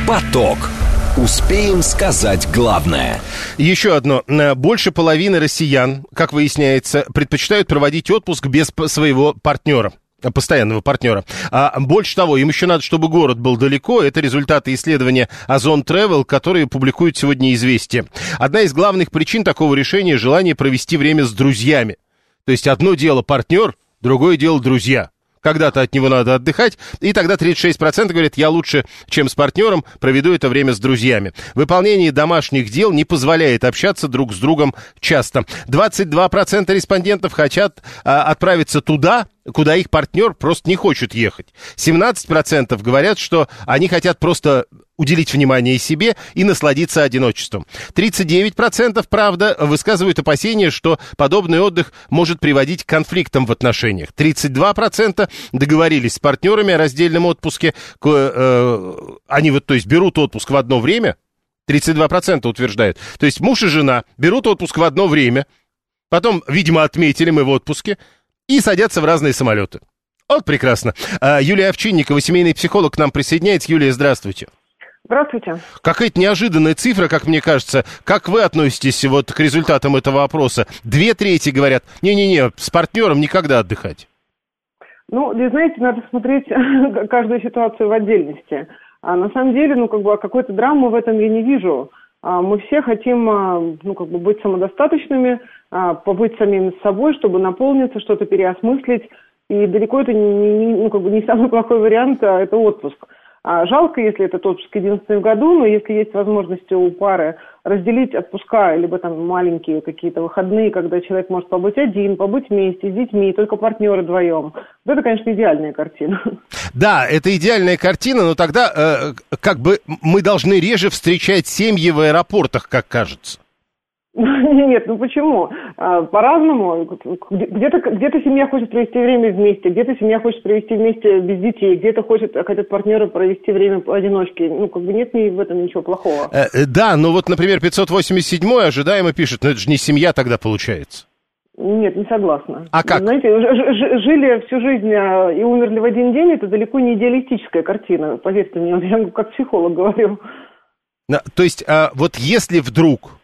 Эм. Поток. Успеем сказать главное. Еще одно. Э, больше половины россиян, как выясняется, предпочитают проводить отпуск без своего партнера постоянного партнера. А больше того, им еще надо, чтобы город был далеко. Это результаты исследования Озон Travel, которые публикуют сегодня «Известия». Одна из главных причин такого решения – желание провести время с друзьями. То есть одно дело партнер, другое дело друзья когда-то от него надо отдыхать, и тогда 36% говорят, я лучше, чем с партнером, проведу это время с друзьями. Выполнение домашних дел не позволяет общаться друг с другом часто. 22% респондентов хотят а, отправиться туда, куда их партнер просто не хочет ехать. 17% говорят, что они хотят просто уделить внимание себе и насладиться одиночеством. 39%, правда, высказывают опасения, что подобный отдых может приводить к конфликтам в отношениях. 32% договорились с партнерами о раздельном отпуске. Э, они вот, то есть, берут отпуск в одно время. 32% утверждают. То есть муж и жена берут отпуск в одно время, потом, видимо, отметили мы в отпуске, и садятся в разные самолеты. Вот прекрасно. А, Юлия Овчинникова, семейный психолог, к нам присоединяется. Юлия, здравствуйте. Здравствуйте. Какая-то неожиданная цифра, как мне кажется. Как вы относитесь вот к результатам этого опроса? Две трети говорят, не-не-не, с партнером никогда отдыхать. Ну, вы знаете, надо смотреть *laughs* каждую ситуацию в отдельности. А на самом деле, ну, как бы какой-то драмы в этом я не вижу. А мы все хотим, а, ну, как бы быть самодостаточными, а, побыть самим собой, чтобы наполниться, что-то переосмыслить. И далеко это не, не, ну, как бы не самый плохой вариант, а это отпуск. А жалко, если этот отпуск единственный в году, но если есть возможность у пары разделить отпуска, либо там маленькие какие-то выходные, когда человек может побыть один, побыть вместе с детьми, только партнеры вдвоем. Вот это, конечно, идеальная картина. Да, это идеальная картина, но тогда э, как бы мы должны реже встречать семьи в аэропортах, как кажется. *laughs* Нет, ну почему? А, по-разному. Где-то где семья хочет провести время вместе, где-то семья хочет провести вместе без детей, где-то хочет, хотят партнеры провести время одиночке. Ну, как бы нет ни в этом ничего плохого. Э, э, да, но вот, например, 587 ожидаемо пишет, ну это же не семья тогда получается. Нет, не согласна. А как? Знаете, жили всю жизнь а, и умерли в один день, это далеко не идеалистическая картина, поверьте мне, *laughs* я как психолог говорю. То есть, а, вот если вдруг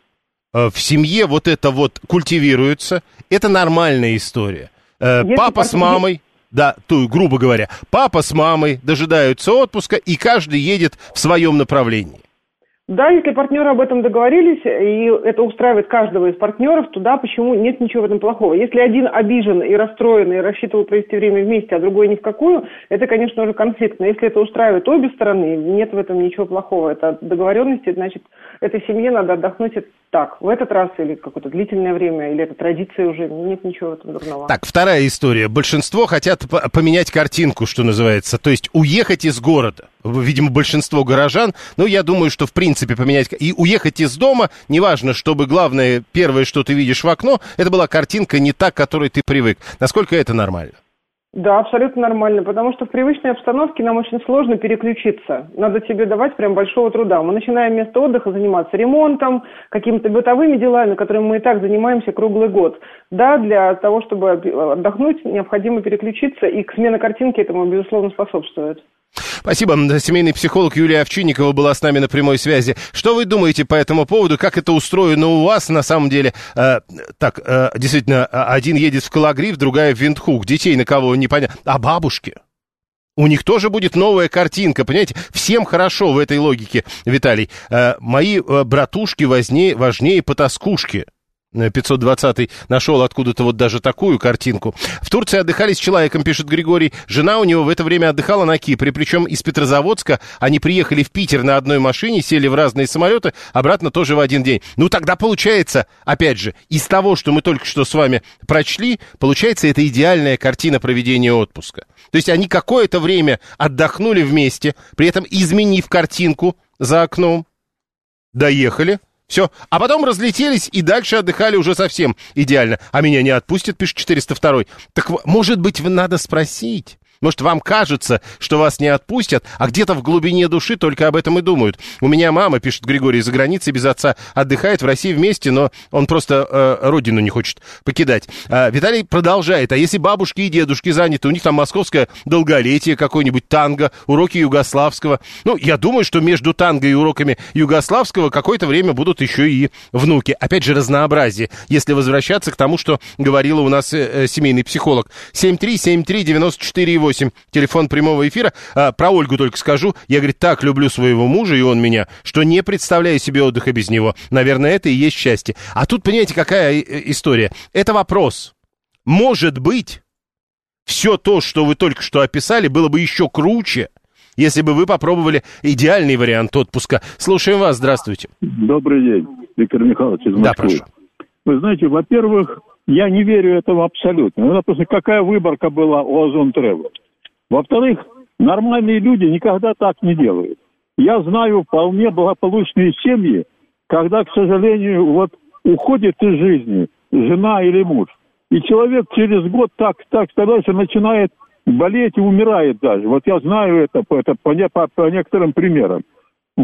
в семье вот это вот культивируется, это нормальная история. Э, Если папа с мамой, да, то, грубо говоря, папа с мамой дожидаются отпуска, и каждый едет в своем направлении. Да, если партнеры об этом договорились, и это устраивает каждого из партнеров, то да, почему нет ничего в этом плохого. Если один обижен и расстроен, и рассчитывал провести время вместе, а другой ни в какую, это, конечно, уже конфликт. Но если это устраивает обе стороны, нет в этом ничего плохого. Это договоренности, значит, этой семье надо отдохнуть так, в этот раз или какое-то длительное время, или это традиция уже, нет ничего в этом дурного. Так, вторая история. Большинство хотят поменять картинку, что называется, то есть уехать из города. Видимо, большинство горожан, ну, я думаю, что в принципе поменять... И уехать из дома, неважно, чтобы главное, первое, что ты видишь в окно, это была картинка не та, к которой ты привык. Насколько это нормально? Да, абсолютно нормально, потому что в привычной обстановке нам очень сложно переключиться. Надо тебе давать прям большого труда. Мы начинаем вместо отдыха заниматься ремонтом, какими-то бытовыми делами, которыми мы и так занимаемся круглый год. Да, для того, чтобы отдохнуть, необходимо переключиться, и смена картинки этому, безусловно, способствует. Спасибо. Семейный психолог Юлия Овчинникова была с нами на прямой связи. Что вы думаете по этому поводу? Как это устроено у вас на самом деле? Э, так, э, действительно, один едет в Калагриф, другая в Виндхук. Детей на кого непонятно. А бабушки? У них тоже будет новая картинка, понимаете? Всем хорошо в этой логике, Виталий. Э, мои э, братушки важнее, важнее потаскушки. 520 нашел откуда-то вот даже такую картинку. В Турции отдыхали с человеком, пишет Григорий. Жена у него в это время отдыхала на Кипре, причем из Петрозаводска они приехали в Питер на одной машине, сели в разные самолеты, обратно тоже в один день. Ну тогда получается, опять же, из того, что мы только что с вами прочли, получается это идеальная картина проведения отпуска. То есть они какое-то время отдохнули вместе, при этом изменив картинку за окном, доехали, все. А потом разлетелись и дальше отдыхали уже совсем идеально. А меня не отпустят, пишет 402. Так, может быть, надо спросить? Может, вам кажется, что вас не отпустят, а где-то в глубине души только об этом и думают. У меня мама, пишет Григорий, за границей без отца отдыхает, в России вместе, но он просто э, родину не хочет покидать. А, Виталий продолжает. А если бабушки и дедушки заняты, у них там московское долголетие, какой-нибудь танго, уроки югославского. Ну, я думаю, что между танго и уроками югославского какое-то время будут еще и внуки. Опять же, разнообразие, если возвращаться к тому, что говорила у нас э, э, семейный психолог. 7373948 8, телефон прямого эфира. А, про Ольгу только скажу. Я, говорит, так люблю своего мужа, и он меня, что не представляю себе отдыха без него. Наверное, это и есть счастье. А тут, понимаете, какая э, история? Это вопрос. Может быть, все то, что вы только что описали, было бы еще круче, если бы вы попробовали идеальный вариант отпуска. Слушаем вас, здравствуйте. Добрый день, Виктор Михайлович из Москвы. Да, прошу. Вы знаете, во-первых, я не верю этому абсолютно. Ну, допустим, какая выборка была у Озон Тревел. Во-вторых, нормальные люди никогда так не делают. Я знаю вполне благополучные семьи, когда, к сожалению, вот уходит из жизни жена или муж. И человек через год так, так становится, начинает болеть и умирает даже. Вот я знаю это, это по, по, по некоторым примерам.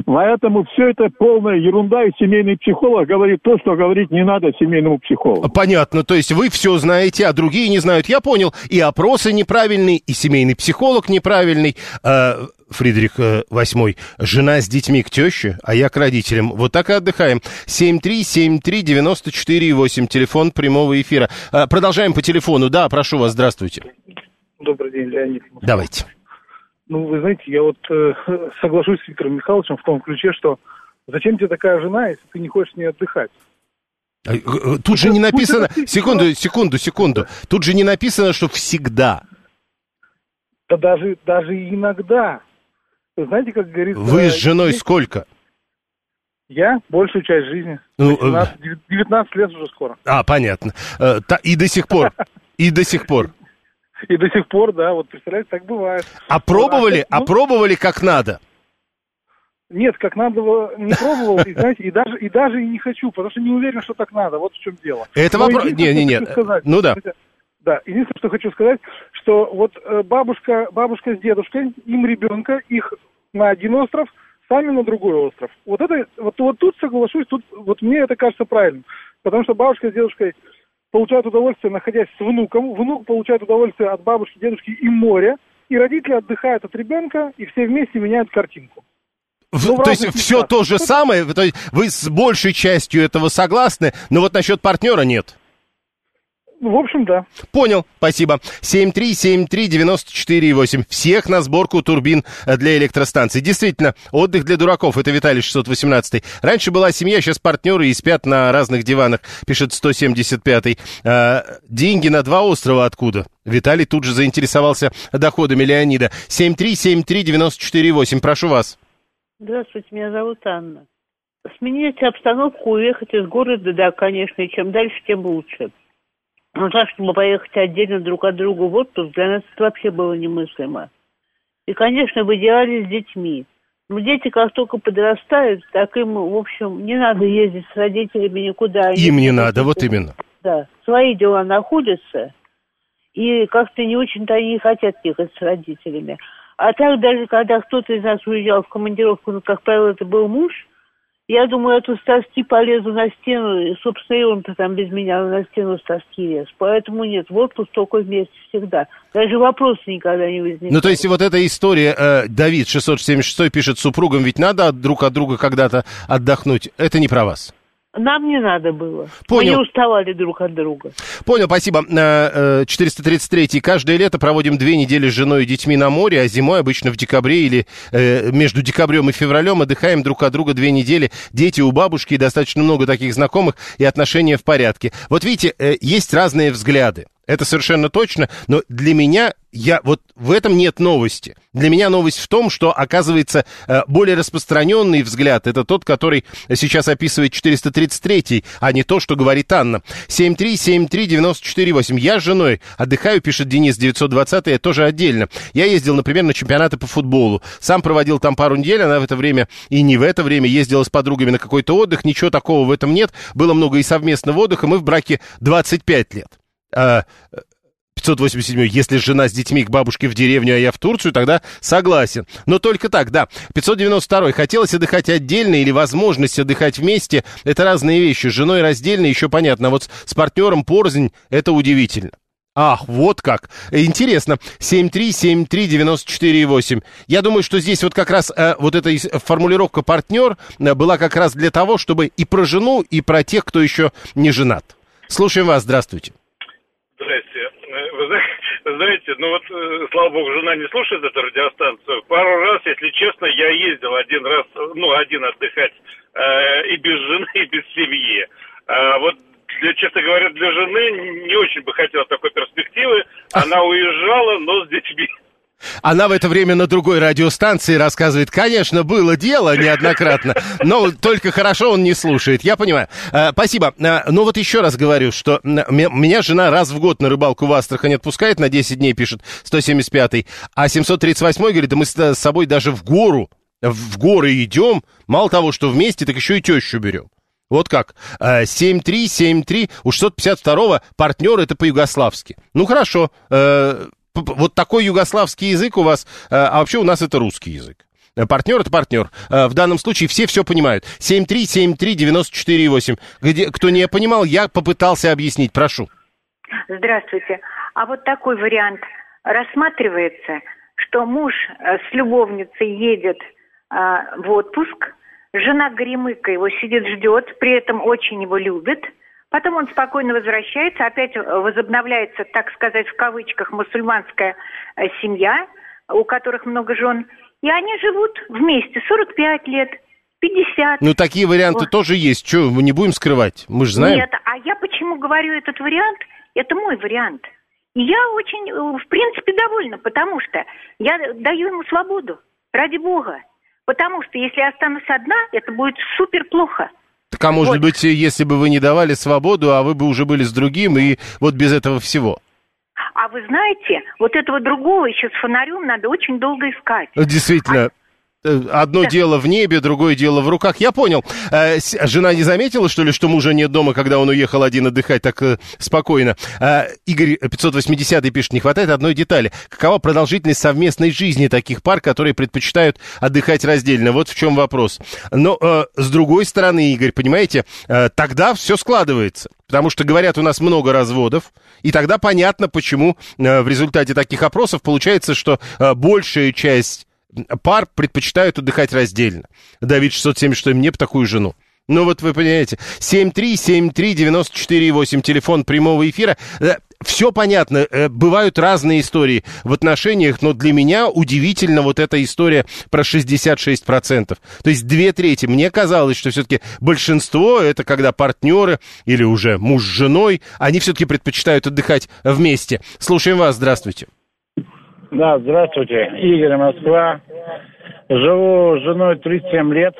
Поэтому все это полная ерунда, и семейный психолог говорит то, что говорить не надо семейному психологу. Понятно, то есть вы все знаете, а другие не знают. Я понял, и опросы неправильные, и семейный психолог неправильный. Э, Фридрих VIII, э, жена с детьми к теще, а я к родителям. Вот так и отдыхаем. 7373948, телефон прямого эфира. Э, продолжаем по телефону. Да, прошу вас, здравствуйте. Добрый день, Леонид. Давайте. Ну, вы знаете, я вот э, *laughs* соглашусь с Виктором Михайловичем в том ключе, что зачем тебе такая жена, если ты не хочешь не отдыхать? А, э, э, тут же не написано... Секунду, секунду, секунду. Тут же не написано, что всегда. Да даже, даже иногда. Знаете, как говорится... Вы с женой сколько? Я большую часть жизни. 19, ну, 19 лет уже скоро. А, понятно. И до сих пор. *laughs* И до сих пор. И до сих пор, да, вот представляете, так бывает. А пробовали, а, ну, а пробовали как надо? Нет, как надо не пробовал, и, знаете, и даже, и даже и не хочу, потому что не уверен, что так надо, вот в чем дело. Это вопрос, не, не, не, ну да. Да, единственное, что хочу сказать, что вот э, бабушка, бабушка с дедушкой, им ребенка, их на один остров, сами на другой остров. Вот это, вот, вот тут соглашусь, тут вот мне это кажется правильным. Потому что бабушка с дедушкой получают удовольствие, находясь с внуком, внук получает удовольствие от бабушки, дедушки и моря, и родители отдыхают от ребенка, и все вместе меняют картинку. Ну, то есть все то же самое, то есть вы с большей частью этого согласны, но вот насчет партнера нет. В общем, да. Понял, спасибо. 7373948. Всех на сборку турбин для электростанций. Действительно, отдых для дураков. Это Виталий 618. Раньше была семья, сейчас партнеры и спят на разных диванах, пишет 175. А, деньги на два острова откуда? Виталий тут же заинтересовался доходами Леонида. 7373948. Прошу вас. Здравствуйте, меня зовут Анна. Сменить обстановку, уехать из города, да, конечно, и чем дальше, тем лучше. Но так, чтобы поехать отдельно друг от друга в отпуск, для нас это вообще было немыслимо. И, конечно, в идеале с детьми. Но дети как только подрастают, так им, в общем, не надо ездить с родителями никуда. Им не надо, вот именно. Да, свои дела находятся, и как-то не очень-то они хотят ехать с родителями. А так даже, когда кто-то из нас уезжал в командировку, ну, как правило, это был муж – я думаю, эту тоски полезу на стену, и, собственно, и он-то там без меня на стену с тоски лез. Поэтому нет, в отпуск только вместе всегда. Даже вопроса никогда не возникает. Ну, то есть вот эта история, э, Давид 676 пишет супругам, ведь надо друг от друга когда-то отдохнуть. Это не про вас. Нам не надо было. Понял. Мы не уставали друг от друга. Понял, спасибо. 433 э, Каждое лето проводим две недели с женой и детьми на море, а зимой обычно в декабре или э, между декабрем и февралем отдыхаем друг от друга две недели. Дети у бабушки, достаточно много таких знакомых, и отношения в порядке. Вот видите, э, есть разные взгляды. Это совершенно точно, но для меня я вот в этом нет новости. Для меня новость в том, что оказывается э, более распространенный взгляд это тот, который сейчас описывает 433, а не то, что говорит Анна. 7373948. Я с женой отдыхаю, пишет Денис 920, тоже отдельно. Я ездил, например, на чемпионаты по футболу. Сам проводил там пару недель, она в это время и не в это время ездила с подругами на какой-то отдых. Ничего такого в этом нет. Было много и совместного отдыха. Мы в браке 25 лет. 587 а, если жена с детьми к бабушке в деревню, а я в Турцию, тогда согласен. Но только так, да. 592 хотелось отдыхать отдельно или возможность отдыхать вместе. Это разные вещи. С женой раздельно, еще понятно. Вот с партнером порознь, это удивительно. Ах, вот как. Интересно. 7373948. Я думаю, что здесь вот как раз э, вот эта формулировка «партнер» э, была как раз для того, чтобы и про жену, и про тех, кто еще не женат. Слушаем вас. Здравствуйте. Здрасте. Вы *laughs* знаете, ну вот, э, слава богу, жена не слушает эту радиостанцию. Пару раз, если честно, я ездил один раз, ну, один отдыхать э, и без жены, *laughs* и без семьи. А вот для, честно говоря, для жены не очень бы хотела такой перспективы. Она уезжала, но с детьми. Она в это время на другой радиостанции рассказывает, конечно, было дело неоднократно, но только хорошо он не слушает. Я понимаю. Э, спасибо. Э, ну вот еще раз говорю, что меня жена раз в год на рыбалку в Астрахань отпускает, на 10 дней пишет 175-й, а 738-й говорит, да мы с собой даже в гору, в горы идем, мало того, что вместе, так еще и тещу берем. Вот как. 7-3-7-3, у 652-го партнер это по-югославски. Ну хорошо, э, вот такой югославский язык у вас, э, а вообще у нас это русский язык. Э, партнер это партнер. Э, в данном случае все все понимают. 7373948. Где, кто не понимал, я попытался объяснить. Прошу. Здравствуйте. А вот такой вариант рассматривается, что муж с любовницей едет в отпуск, жена Горемыка его сидит, ждет, при этом очень его любит – Потом он спокойно возвращается, опять возобновляется, так сказать, в кавычках, мусульманская э, семья, у которых много жен. И они живут вместе 45 лет, 50. Ну, такие варианты вот. тоже есть. Что, мы не будем скрывать? Мы же знаем. Нет, а я почему говорю этот вариант? Это мой вариант. И я очень, э, в принципе, довольна, потому что я даю ему свободу, ради бога. Потому что если я останусь одна, это будет супер плохо. Так а может вот. быть, если бы вы не давали свободу, а вы бы уже были с другим, и вот без этого всего? А вы знаете, вот этого другого еще с фонарем надо очень долго искать. Действительно. А одно да. дело в небе, другое дело в руках. Я понял. Э, жена не заметила, что ли, что мужа нет дома, когда он уехал один отдыхать так э, спокойно? Игорь 580 пишет, не хватает одной детали. Какова продолжительность совместной жизни таких пар, которые предпочитают отдыхать раздельно? Вот в чем вопрос. Но с другой стороны, Игорь, понимаете, тогда все складывается. Потому что, говорят, у нас много разводов, и тогда понятно, почему в результате таких опросов получается, что большая часть пар предпочитают отдыхать раздельно. Давид 676, мне бы такую жену. Ну вот вы понимаете, 7373948, телефон прямого эфира. Все понятно, э, бывают разные истории в отношениях, но для меня удивительно вот эта история про 66%. То есть две трети. Мне казалось, что все-таки большинство это когда партнеры или уже муж с женой, они все-таки предпочитают отдыхать вместе. Слушаем вас, здравствуйте. Да, здравствуйте. Игорь, Москва. Живу с женой 37 лет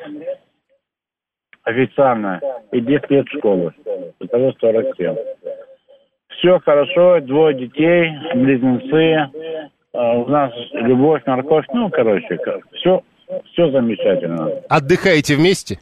официально и 10 лет в школу. Итого 47. Все хорошо, двое детей, близнецы. А, у нас любовь, морковь, ну, короче, все, все замечательно. Отдыхаете вместе?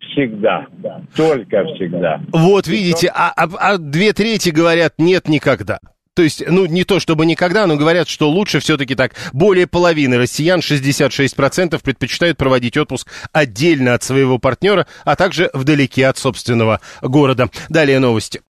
Всегда. Только всегда. Вот видите, а, а, а две трети говорят нет никогда. То есть, ну, не то чтобы никогда, но говорят, что лучше все-таки так. Более половины россиян, 66%, предпочитают проводить отпуск отдельно от своего партнера, а также вдалеке от собственного города. Далее новости.